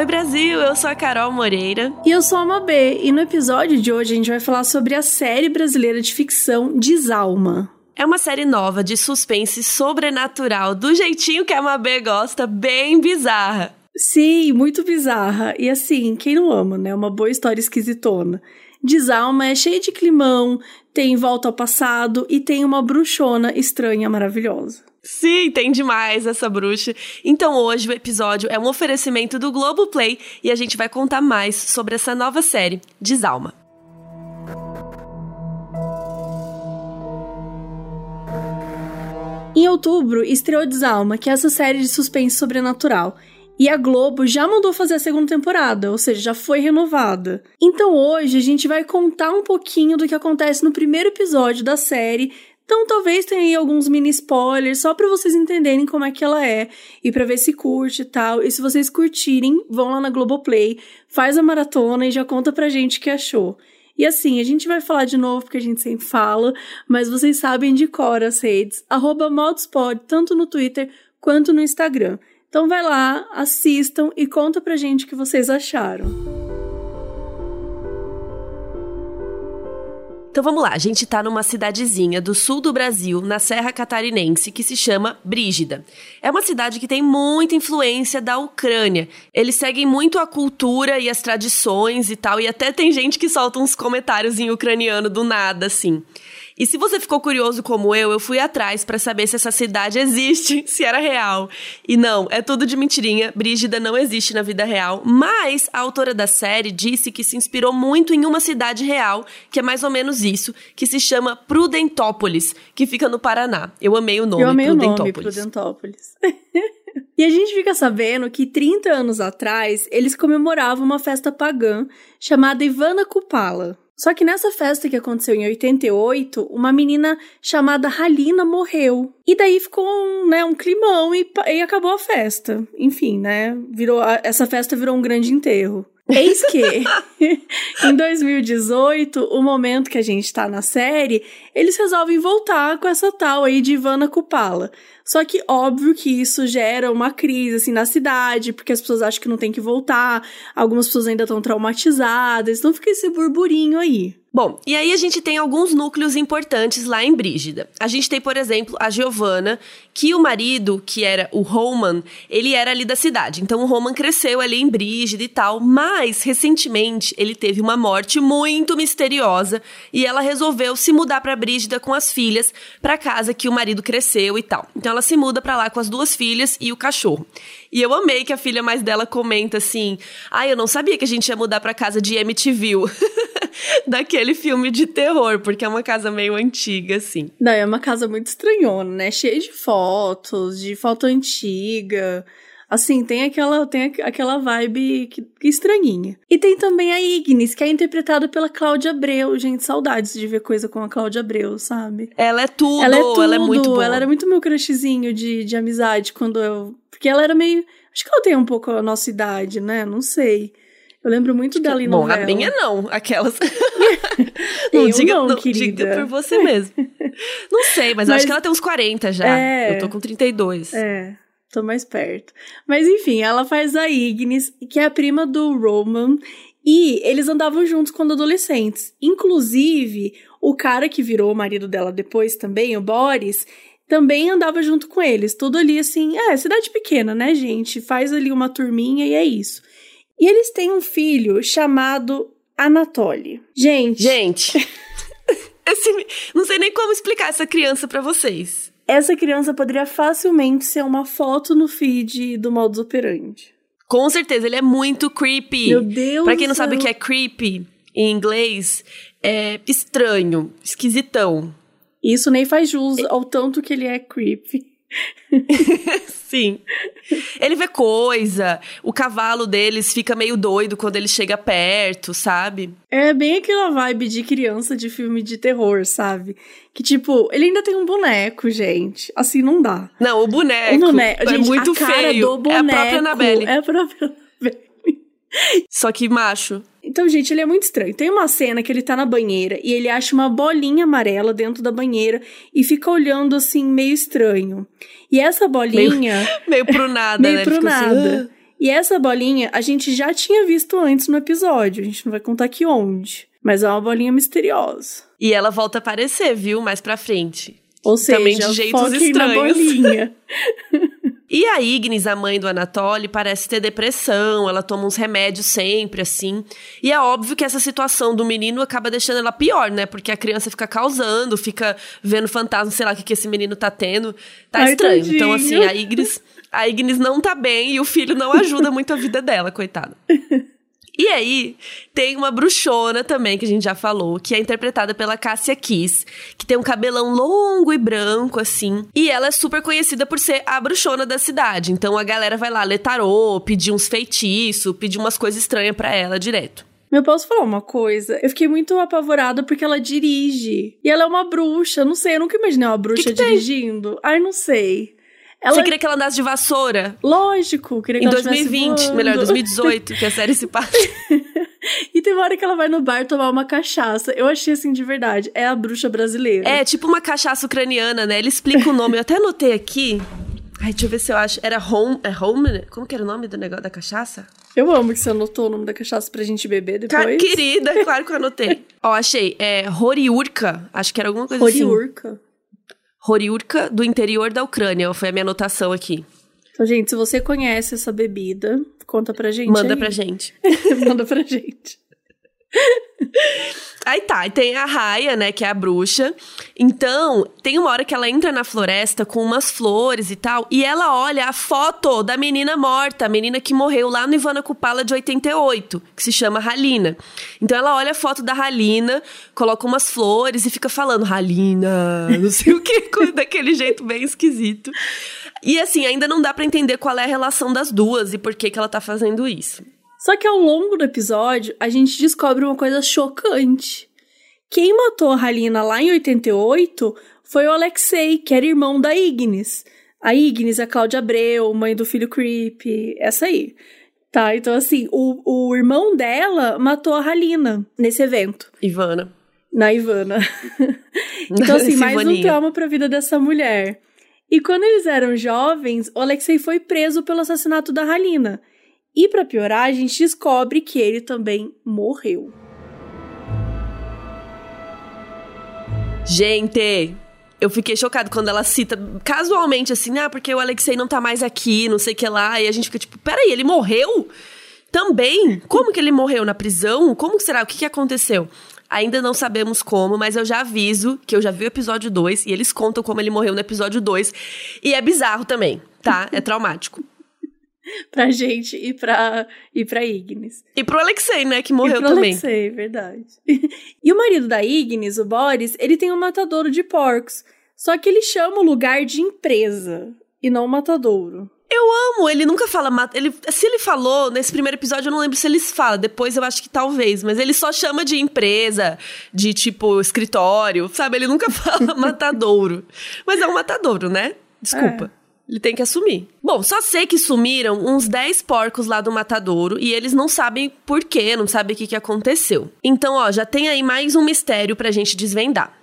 Oi Brasil, eu sou a Carol Moreira. E eu sou a Mabê, e no episódio de hoje a gente vai falar sobre a série brasileira de ficção Desalma. É uma série nova de suspense sobrenatural, do jeitinho que a Mabê gosta, bem bizarra. Sim, muito bizarra. E assim, quem não ama, né? Uma boa história esquisitona. Desalma é cheia de climão, tem volta ao passado e tem uma bruxona estranha maravilhosa. Sim, tem demais essa bruxa. Então hoje o episódio é um oferecimento do Globoplay e a gente vai contar mais sobre essa nova série, Desalma. Em outubro, estreou Desalma, que é essa série de suspense sobrenatural. E a Globo já mandou fazer a segunda temporada, ou seja, já foi renovada. Então hoje a gente vai contar um pouquinho do que acontece no primeiro episódio da série então talvez tenha aí alguns mini spoilers só para vocês entenderem como é que ela é e para ver se curte e tal. E se vocês curtirem, vão lá na Globoplay, faz a maratona e já conta pra gente o que achou. E assim, a gente vai falar de novo porque a gente sempre fala, mas vocês sabem de cor as redes, arroba Maltspod, tanto no Twitter quanto no Instagram. Então vai lá, assistam e conta pra gente o que vocês acharam. Então vamos lá, a gente tá numa cidadezinha do sul do Brasil, na Serra Catarinense, que se chama Brígida. É uma cidade que tem muita influência da Ucrânia. Eles seguem muito a cultura e as tradições e tal, e até tem gente que solta uns comentários em ucraniano do nada, assim. E se você ficou curioso como eu, eu fui atrás para saber se essa cidade existe, se era real. E não, é tudo de mentirinha. Brígida não existe na vida real, mas a autora da série disse que se inspirou muito em uma cidade real, que é mais ou menos isso, que se chama Prudentópolis, que fica no Paraná. Eu amei o nome, eu amei Prudentópolis. O nome, Prudentópolis. E a gente fica sabendo que 30 anos atrás eles comemoravam uma festa pagã chamada Ivana Kupala. Só que nessa festa que aconteceu em 88, uma menina chamada Halina morreu. E daí ficou um, né, um climão e, e acabou a festa. Enfim, né? Virou, essa festa virou um grande enterro. Eis que, em 2018, o momento que a gente tá na série, eles resolvem voltar com essa tal aí de Ivana Kupala. Só que óbvio que isso gera uma crise assim na cidade, porque as pessoas acham que não tem que voltar, algumas pessoas ainda estão traumatizadas, então fica esse burburinho aí. Bom, e aí a gente tem alguns núcleos importantes lá em Brígida. A gente tem, por exemplo, a Giovanna, que o marido, que era o Roman, ele era ali da cidade. Então o Roman cresceu ali em Brígida e tal, mas recentemente ele teve uma morte muito misteriosa e ela resolveu se mudar para Brígida com as filhas, para casa que o marido cresceu e tal. Então ela se muda para lá com as duas filhas e o cachorro. E eu amei que a filha mais dela comenta assim: "Ah, eu não sabia que a gente ia mudar para casa de MTV". daquele filme de terror, porque é uma casa meio antiga, assim. Não, é uma casa muito estranhona, né? Cheia de fotos, de foto antiga. Assim, tem aquela, tem aquela vibe que, que estranhinha. E tem também a Ignis, que é interpretada pela Cláudia Abreu. Gente, saudades de ver coisa com a Cláudia Abreu, sabe? Ela é tudo, ela é, tudo. Ela é muito boa. Ela era muito meu crushzinho de, de amizade quando eu... Porque ela era meio... Acho que ela tem um pouco a nossa idade, né? Não sei. Eu lembro muito dela em Bom, novela. a minha não, aquelas. não, eu diga, não, não, querida. diga por você mesmo. Não sei, mas, mas, eu acho que ela tem uns 40 já. É, eu tô com 32. É, tô mais perto. Mas enfim, ela faz a Ignis, que é a prima do Roman, e eles andavam juntos quando adolescentes. Inclusive, o cara que virou o marido dela depois também, o Boris, também andava junto com eles. Tudo ali assim, é, cidade pequena, né, gente? Faz ali uma turminha e é isso. E eles têm um filho chamado Anatoly. Gente. Gente. esse, não sei nem como explicar essa criança para vocês. Essa criança poderia facilmente ser uma foto no feed do modus operandi. Com certeza, ele é muito creepy. Meu Deus. Pra quem não sabe o que é creepy em inglês, é estranho, esquisitão. Isso nem faz jus ao tanto que ele é creepy. Sim. Ele vê coisa, o cavalo deles fica meio doido quando ele chega perto, sabe? É bem aquela vibe de criança de filme de terror, sabe? Que tipo, ele ainda tem um boneco, gente. Assim não dá. Não, o boneco, o boneco é gente, muito feio. Boneco, é a própria Annabelle. É a própria Annabelle. Só que macho. Então, gente, ele é muito estranho. Tem uma cena que ele tá na banheira e ele acha uma bolinha amarela dentro da banheira e fica olhando assim, meio estranho. E essa bolinha. Meio, meio pro nada, meio né? pro nada. Assim, E essa bolinha a gente já tinha visto antes no episódio, a gente não vai contar aqui onde. Mas é uma bolinha misteriosa. E ela volta a aparecer, viu? Mais pra frente. Ou seja, Também de jeitos estranhos. na bolinha. E a Ignis, a mãe do Anatoly, parece ter depressão, ela toma uns remédios sempre, assim. E é óbvio que essa situação do menino acaba deixando ela pior, né? Porque a criança fica causando, fica vendo fantasma, sei lá o que, que esse menino tá tendo. Tá Ai, estranho. tadinho. Então, assim, a Ignis, a Ignis não tá bem e o filho não ajuda muito a vida dela, coitada. E aí, tem uma bruxona também, que a gente já falou, que é interpretada pela Cássia Kiss, que tem um cabelão longo e branco, assim. E ela é super conhecida por ser a bruxona da cidade. Então a galera vai lá ler tarô, pedir uns feitiços, pedir umas coisas estranhas pra ela direto. Eu posso falar uma coisa? Eu fiquei muito apavorada porque ela dirige. E ela é uma bruxa. Não sei, eu nunca imaginei uma bruxa que tem? dirigindo. Ai, não sei. Ela... Você queria que ela andasse de vassoura? Lógico, queria que Em ela estivesse 2020, voando. melhor, 2018, que a série se passa. E tem uma hora que ela vai no bar tomar uma cachaça. Eu achei assim de verdade. É a bruxa brasileira. É, tipo uma cachaça ucraniana, né? Ele explica o nome. Eu até anotei aqui. Ai, deixa eu ver se eu acho. Era Home. É Home? Como que era o nome do negócio da cachaça? Eu amo que você anotou o nome da cachaça pra gente beber depois. Querida, claro que eu anotei. Ó, achei. É Horiurka. Acho que era alguma coisa assim. Horiurka. Horiurka, do interior da Ucrânia. Foi a minha anotação aqui. Então, gente, se você conhece essa bebida, conta pra gente. Manda aí. pra gente. Manda pra gente. Aí tá, e tem a Raia, né, que é a bruxa. Então, tem uma hora que ela entra na floresta com umas flores e tal, e ela olha a foto da menina morta, a menina que morreu lá no Ivana Kupala de 88, que se chama Halina. Então ela olha a foto da Halina, coloca umas flores e fica falando Halina, não sei o que, daquele jeito bem esquisito. E assim, ainda não dá pra entender qual é a relação das duas e por que que ela tá fazendo isso. Só que ao longo do episódio, a gente descobre uma coisa chocante. Quem matou a Halina lá em 88 foi o Alexei, que era irmão da Ignis. A Ignis é a Cláudia Abreu, mãe do filho Creep, essa aí. Tá, então assim, o, o irmão dela matou a Halina nesse evento, Ivana. na Ivana. então assim, mais um trauma pra vida dessa mulher. E quando eles eram jovens, o Alexei foi preso pelo assassinato da Halina. E pra piorar, a gente descobre que ele também morreu. Gente, eu fiquei chocado quando ela cita casualmente assim, ah, porque o Alexei não tá mais aqui, não sei o que lá. E a gente fica tipo, peraí, ele morreu? Também? Como que ele morreu? Na prisão? Como será? O que, que aconteceu? Ainda não sabemos como, mas eu já aviso que eu já vi o episódio 2 e eles contam como ele morreu no episódio 2. E é bizarro também, tá? É traumático. Pra gente e pra, e pra Ignis. E pro Alexei, né, que morreu e pro também. Alexei, verdade. e o marido da Ignis, o Boris, ele tem um matadouro de porcos. Só que ele chama o lugar de empresa e não matadouro. Amo, ele nunca fala. ma- Ele, se ele falou nesse primeiro episódio, eu não lembro se ele fala. Depois eu acho que talvez. Mas ele só chama de empresa, de tipo escritório, sabe? Ele nunca fala matadouro. Mas é um matadouro, né? Desculpa. Ele tem que assumir. Bom, só sei que sumiram uns 10 porcos lá do matadouro e eles não sabem por quê, não sabem o que, que aconteceu. Então, ó, já tem aí mais um mistério pra gente desvendar.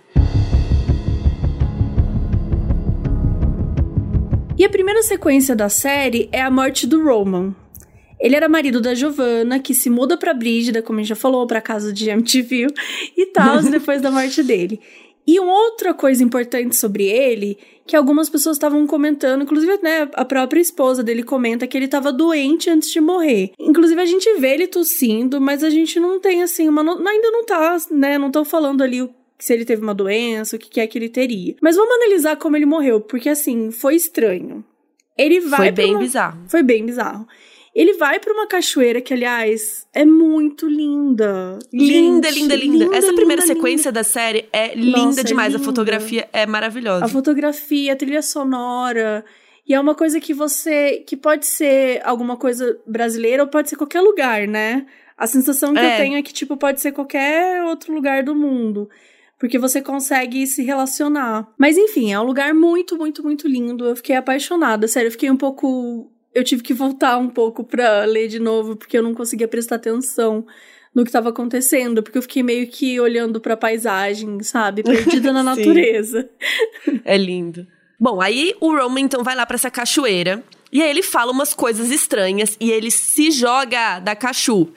E a primeira sequência da série é a morte do Roman. Ele era marido da Giovanna, que se muda pra Brígida, como a gente já falou, pra casa de MTV e tal, depois da morte dele. E uma outra coisa importante sobre ele, que algumas pessoas estavam comentando, inclusive né, a própria esposa dele comenta que ele estava doente antes de morrer. Inclusive a gente vê ele tossindo, mas a gente não tem assim uma no- ainda não tá, né, não estão falando ali o se ele teve uma doença, o que que é que ele teria. Mas vamos analisar como ele morreu, porque assim, foi estranho. Ele vai Foi bem uma- bizarro. Foi bem bizarro. Ele vai pra uma cachoeira que, aliás, é muito linda. Linda, Gente, linda, linda, Essa primeira linda, sequência da série é linda Nossa, é demais. A linda. fotografia é maravilhosa. A fotografia, a trilha sonora. E é uma coisa que você. que pode ser alguma coisa brasileira ou pode ser qualquer lugar, né? A sensação que É. eu tenho é que, tipo, pode ser qualquer outro lugar do mundo. Porque você consegue se relacionar. Mas enfim, é um lugar muito, muito, muito lindo. Eu fiquei apaixonada. Sério, eu fiquei um pouco. Eu tive que voltar um pouco pra ler de novo, porque eu não conseguia prestar atenção no que estava acontecendo, porque eu fiquei meio que olhando pra paisagem, sabe? Perdida na natureza. É lindo. Bom, aí o Roman então vai lá pra essa cachoeira E aí ele fala umas coisas estranhas e ele se joga da Cachu.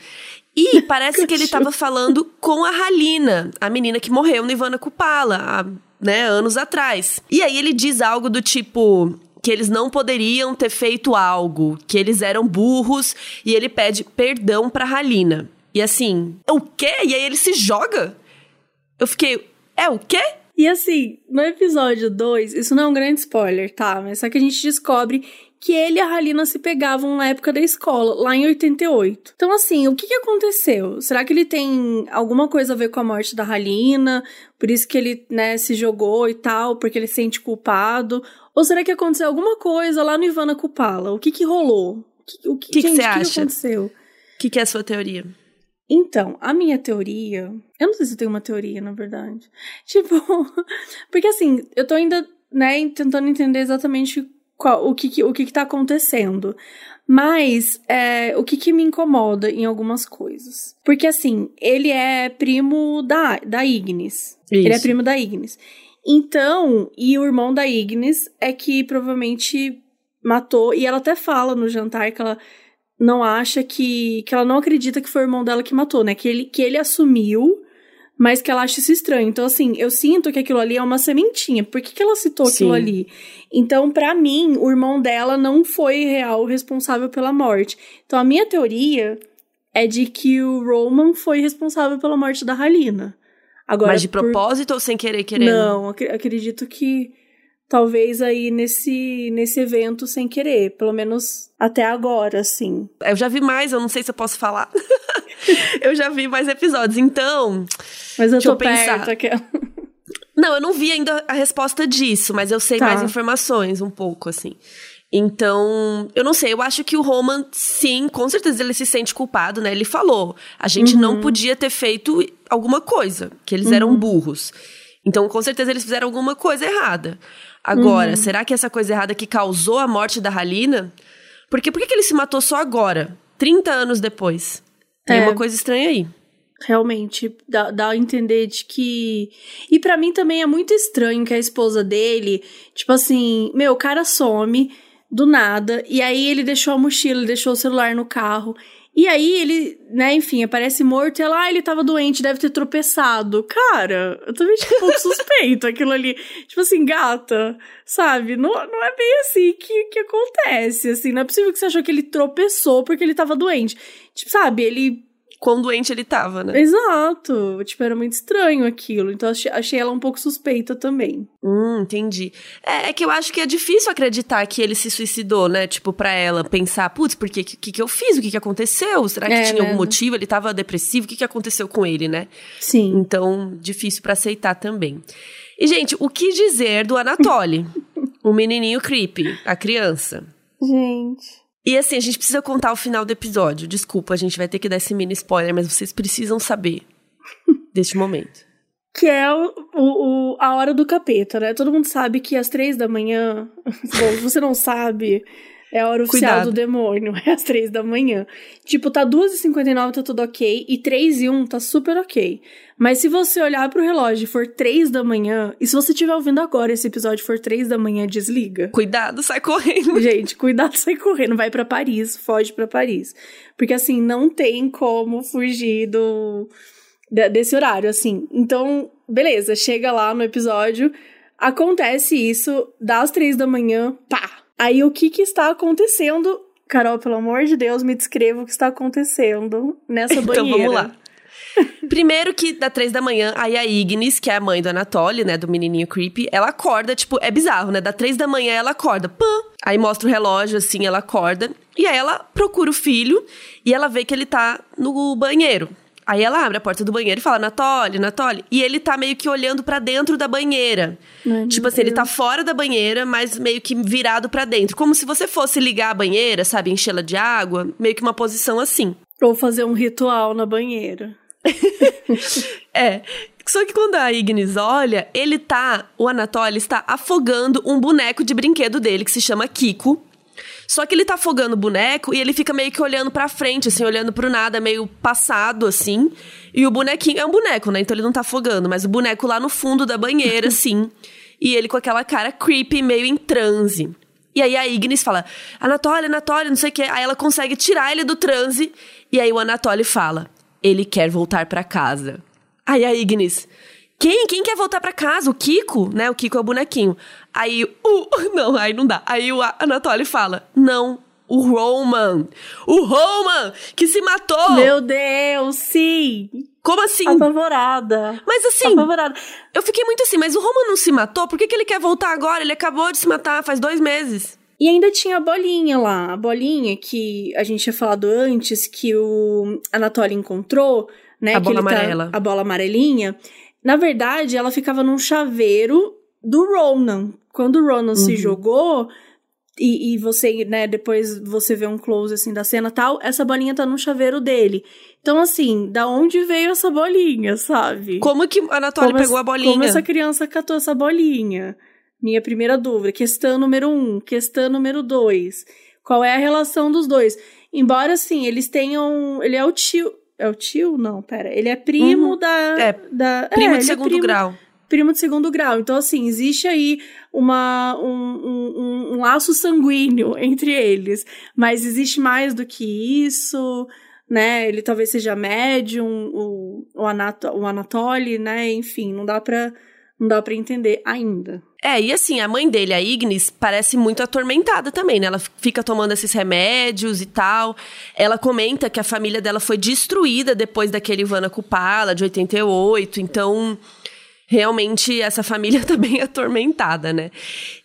E parece que ele tava falando com a Halina, a menina que morreu no Ivana Kupala, há, né, anos atrás. E aí ele diz algo do tipo que eles não poderiam ter feito algo, que eles eram burros, e ele pede perdão pra Halina. E assim, o quê? E aí ele se joga? Eu fiquei, é o quê? E assim, no episódio 2, isso não é um grande spoiler, tá? Mas só que a gente descobre que ele e a Halina se pegavam na época da escola, lá em 88. Então, assim, o que, que aconteceu? Será que ele tem alguma coisa a ver com a morte da Halina? Por isso que ele, né, se jogou e tal, porque ele se sente culpado? Ou será que aconteceu alguma coisa lá no Ivana Kupala? O que que rolou? O que, o que, que, gente, você o que acha? aconteceu? O que, que é a sua teoria? Então, a minha teoria. Eu não sei se eu tenho uma teoria, na verdade. Tipo, porque assim, eu tô ainda, né, tentando entender exatamente qual, o, que, que- o que, que tá acontecendo. Mas é, o que, que me incomoda em algumas coisas. Porque assim, ele é primo da, da Ignis. Ele é Isso. primo da Ignis. Então, e o irmão da Ignis é que provavelmente matou. E ela até fala no jantar que ela não acha que. que ela não acredita que foi o irmão dela que matou, né? Que ele, que ele assumiu, mas que ela acha isso estranho. Então, assim, eu sinto que aquilo ali é uma sementinha. Por que, que ela citou aquilo Sim. ali? Então, pra mim, o irmão dela não foi real responsável pela morte. Então, a minha teoria é de que o Roman foi responsável pela morte da Halina. Agora, Mas de por- propósito ou sem querer querendo? não, ac- acredito que talvez aí nesse, nesse evento sem querer, pelo menos até agora, assim. Eu já vi mais, eu não sei se eu posso falar. eu já vi mais episódios, então. Mas eu tô eu pensar. perto. Não, eu não vi ainda a resposta disso, mas eu sei Tá. mais informações um pouco, assim. Então, eu não sei, eu acho que o Roman, sim, com certeza ele se sente culpado, né? Ele falou, a gente Uhum. não podia ter feito alguma coisa, que eles eram burros. Então, com certeza eles fizeram alguma coisa errada. Agora, Uhum. será que essa coisa errada que causou a morte da Halina? Porque por que que ele se matou só agora? 30 anos depois. Tem É. uma coisa estranha aí. Realmente, dá, dá a entender de que. E pra mim também é muito estranho que a esposa dele, tipo assim, meu, o cara some do nada, e aí ele deixou a mochila, ele deixou o celular no carro. E aí ele, né, enfim, aparece morto e ela, ah, ele tava doente, deve ter tropeçado. Cara, eu também achei um pouco suspeito aquilo ali. Tipo assim, gata, sabe? Não, não é bem assim que, que acontece, assim. Não é possível que você achou que ele tropeçou porque ele tava doente. Tipo, sabe, ele Quão doente ele tava, né? Exato. Tipo, era muito estranho aquilo. Então, achei, achei ela um pouco suspeita também. Hum, entendi. É, é que eu acho que é difícil acreditar que ele se suicidou, né? Tipo, pra ela pensar, putz, por que, que, que eu fiz? O que, que aconteceu? Será que É, tinha algum né? motivo? Ele tava depressivo? O que, que aconteceu com ele, né? Sim. Então, difícil pra aceitar também. E, gente, o que dizer do Anatoly? o menininho creepy, a criança. Gente. E assim, a gente precisa contar o final do episódio. Desculpa, a gente vai ter que dar esse mini spoiler, mas vocês precisam saber deste momento. Que é o, o, a hora do capeta, né? Todo mundo sabe que às três da manhã. Bom, se você não sabe, é a hora oficial Cuidado. do demônio. É às três da manhã. Tipo, tá 2h59, tá tudo ok. E 3 e 1 tá super ok. Mas se você olhar pro relógio e for 3 da manhã. E se você estiver ouvindo agora esse episódio for 3 da manhã, desliga. Cuidado, sai correndo. Gente, cuidado, sai correndo, vai pra Paris, foge pra Paris. Porque assim, não tem como fugir do de- desse horário, assim. Então, beleza, chega lá no episódio, acontece isso, das três da manhã, pá. Aí o que que está acontecendo? Carol, pelo amor de Deus, me descreva o que está acontecendo nessa Então banheira. vamos lá. Primeiro que da três da manhã, aí a Ignis, que é a mãe do Anatoly, né, do menininho creepy, ela acorda, tipo, é bizarro, né? Da três da manhã ela acorda, pã! Aí mostra o relógio, assim, ela acorda. E aí ela procura o filho e ela vê que ele tá no banheiro. Aí ela abre a porta do banheiro e fala, Anatoly, Anatoly. E ele tá meio que olhando pra dentro da banheira. Ai, tipo assim, ele tá Deus. fora da banheira, mas meio que virado pra dentro. Como se você fosse ligar a banheira, sabe, enchê-la de água. Meio que uma posição assim. Ou fazer um ritual na banheira. É. Só que quando a Ignis olha, ele tá. O Anatoly está afogando um boneco de brinquedo dele, que se chama Kiko. Só que ele tá afogando o boneco e ele fica meio que olhando pra frente, assim, olhando pro nada, meio passado, assim. E o bonequinho é um boneco, né? Então ele não tá afogando, mas o boneco lá no fundo da banheira, assim. E ele com aquela cara creepy, meio em transe. E aí a Ignis fala: Anatoly, Anatoly, não sei o quê. Aí ela consegue tirar ele do transe. E aí o Anatoly fala: ele quer voltar para casa. Aí a Ignis. Quem? Quem quer voltar para casa? O Kiko, né? O Kiko é o bonequinho. Aí o. Não, aí não dá. Aí o Anatoly fala: Não, o Roman. O Roman que se matou. Meu Deus, sim. Como assim? Apavorada. Mas assim. Apavorada. Eu fiquei muito assim, mas o Roman não se matou? Por que, que ele quer voltar agora? Ele acabou de se matar faz dois meses. E ainda tinha a bolinha lá, a bolinha que a gente tinha falado antes, que o Anatoly encontrou, né? A bola amarela. Tá, a bola amarelinha. Na verdade, ela ficava num chaveiro do Ronan. Quando o Ronan uhum. se jogou, e, e, você, né, depois você vê um close assim da cena tal, essa bolinha tá no chaveiro dele. Então, assim, da onde veio essa bolinha, sabe? Como que a Anatoly pegou a bolinha? Como essa criança catou essa bolinha? Minha primeira dúvida. Questão número um. Questão número dois. Qual é a relação dos dois? Embora, assim, eles tenham. Ele é o tio. É o tio? Não, pera. Ele é primo uhum. da. É. Da, primo é, de é segundo é primo, grau. Primo de segundo grau. Então, assim, existe aí uma, um, um, um laço sanguíneo entre eles. Mas existe mais do que isso né? Ele talvez seja médium, o, o, Anato, o Anatoly, né? Enfim, não dá pra não dá para entender ainda. É, e assim, a mãe dele, a Ignis, parece muito atormentada também, né? Ela fica tomando esses remédios e tal. Ela comenta que a família dela foi destruída depois daquele Ivana Kupala, de 88. Então, realmente, essa família tá bem atormentada, né?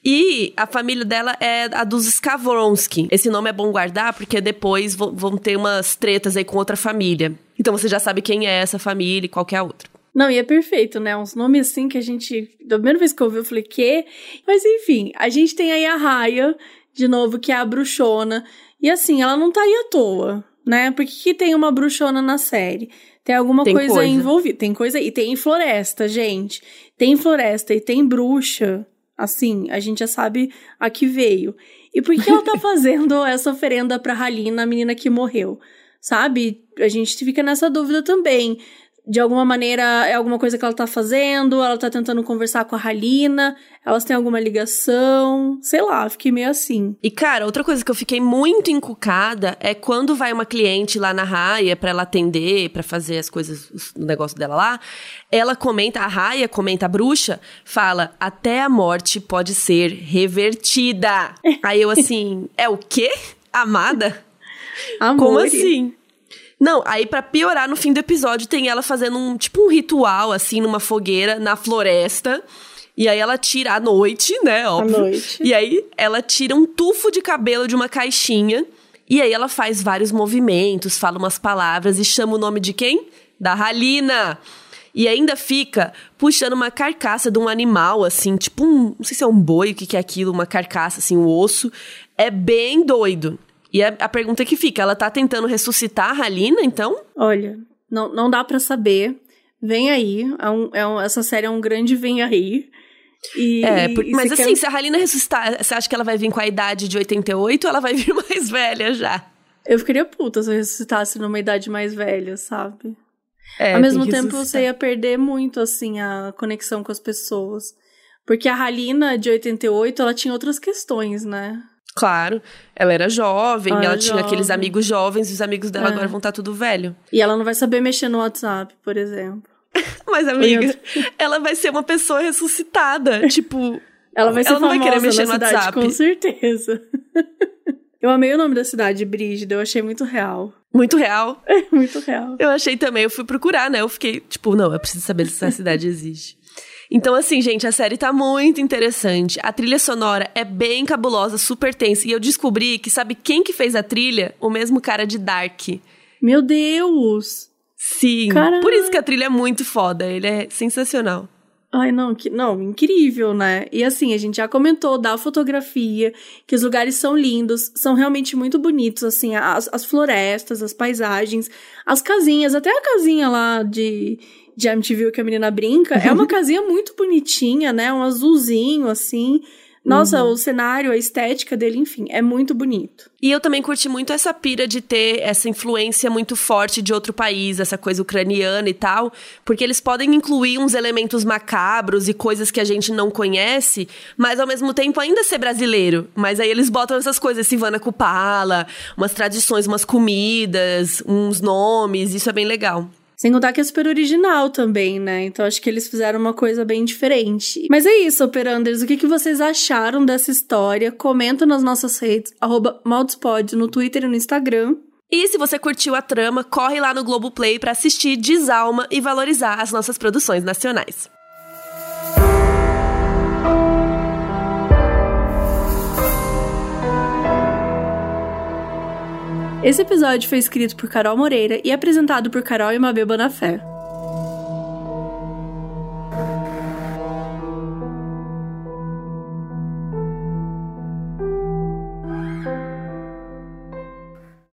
E a família dela é a dos Skavronsky. Esse nome é bom guardar, porque depois vão ter umas tretas aí com outra família. Então, você já sabe quem é essa família e qual é a outra. Não, e é perfeito, né? Uns nomes assim que a gente. Da primeira vez que eu ouvi, eu falei, quê? Mas enfim, a gente tem aí a Raya, de novo, que é a bruxona. E assim, ela não tá aí à toa, né? Por que, que tem uma bruxona na série? Tem alguma tem coisa, coisa envolvida. Tem coisa. E tem floresta, gente. Tem floresta e tem bruxa. Assim, a gente já sabe a que veio. E por que ela tá fazendo essa oferenda pra Halina, a menina que morreu? Sabe? A gente fica nessa dúvida também de alguma maneira é alguma coisa que ela tá fazendo, ela tá tentando conversar com a Halina, elas têm alguma ligação, sei lá, fiquei meio assim. E cara, outra coisa que eu fiquei muito encucada é quando vai uma cliente lá na Raia para ela atender, para fazer as coisas, o negócio dela lá, ela comenta, a Raia comenta, a bruxa, fala: "Até a morte pode ser revertida". Aí eu assim, é o quê? Amada? Amor. Como assim? Não, aí para piorar, no fim do episódio tem ela fazendo um tipo um ritual, assim, numa fogueira, na floresta. E aí ela tira à noite, né? Óbvio. À noite. E aí ela tira um tufo de cabelo de uma caixinha. E aí ela faz vários movimentos, fala umas palavras e chama o nome de quem? Da Halina. E ainda fica puxando uma carcaça de um animal, assim, tipo um. Não sei se é um boi, o que, que é aquilo, uma carcaça, assim, um osso. É bem doido. E a, a pergunta que fica, ela tá tentando ressuscitar a Halina, então? Olha, não, não dá para saber. Vem aí. É um, é um, essa série é um grande vem aí. E, é, por, mas assim, quer... se a Halina ressuscitar, você acha que ela vai vir com a idade de 88 ou ela vai vir mais velha já? Eu ficaria puta se eu ressuscitasse numa idade mais velha, sabe? É, Ao mesmo tempo, você ia perder muito, assim, a conexão com as pessoas. Porque a Halina, de 88, ela tinha outras questões, né? Claro, ela era jovem, ela, ela tinha aqueles amigos jovens, e os amigos dela é. agora vão estar tá tudo velho. E ela não vai saber mexer no WhatsApp, por exemplo. Mas, amiga, ela vai ser uma pessoa ressuscitada. tipo. Ela vai ser ela não vai querer mexer no cidade, WhatsApp. Com certeza. eu amei o nome da cidade, Brígida, eu achei muito real. Muito real? É, muito real. Eu achei também, eu fui procurar, né? Eu fiquei, tipo, não, eu preciso saber se essa cidade existe. Então, assim, gente, a série tá muito interessante. A trilha sonora é bem cabulosa, super tensa. E eu descobri que sabe quem que fez a trilha? O mesmo cara de Dark. Meu Deus! Sim, Caramba. por isso que a trilha é muito foda. Ele é sensacional. Ai, não, que, não, incrível, né? E assim, a gente já comentou da fotografia, que os lugares são lindos, são realmente muito bonitos, assim, as, as florestas, as paisagens, as casinhas, até a casinha lá de de Amityville que a menina brinca, é uma casinha muito bonitinha, né? Um azulzinho, assim. Nossa, uhum. o cenário, a estética dele, enfim, é muito bonito. E eu também curti muito essa pira de ter essa influência muito forte de outro país, essa coisa ucraniana e tal, porque eles podem incluir uns elementos macabros e coisas que a gente não conhece, mas ao mesmo tempo ainda ser brasileiro. Mas aí eles botam essas coisas, Sivana Kupala, umas tradições, umas comidas, uns nomes, isso é bem legal. Sem contar que é super original também, né? Então acho que eles fizeram uma coisa bem diferente. Mas é isso, Operanders. O que, que vocês acharam dessa história? Comenta nas nossas redes, arroba no Twitter e no Instagram. E se você curtiu a trama, corre lá no Globoplay para assistir Desalma e valorizar as nossas produções nacionais. Esse episódio foi escrito por Carol Moreira e apresentado por Carol e Mabel Bonafé.